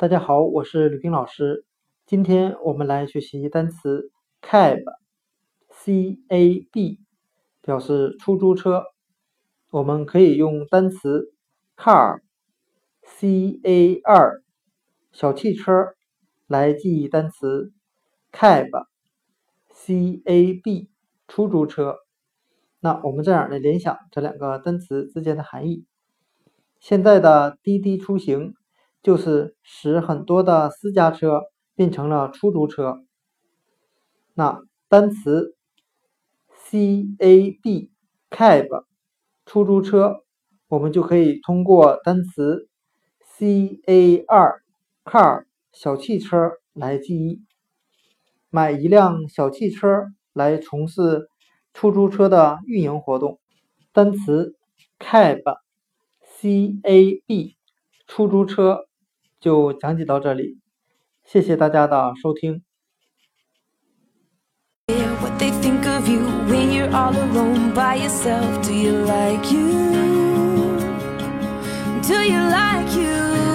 大家好，我是吕冰老师。今天我们来学习单词 cab，c a b，表示出租车。我们可以用单词 car，c a r，小汽车来记忆单词 cab，c a b，出租车。那我们这样来联想这两个单词之间的含义。现在的滴滴出行。就是使很多的私家车变成了出租车。那单词 C A B cab 出租车，我们就可以通过单词 C A R car 小汽车来记忆。买一辆小汽车来从事出租车的运营活动。单词 cab C A B 出租车。就讲解到这里，谢谢大家的收听。just have to give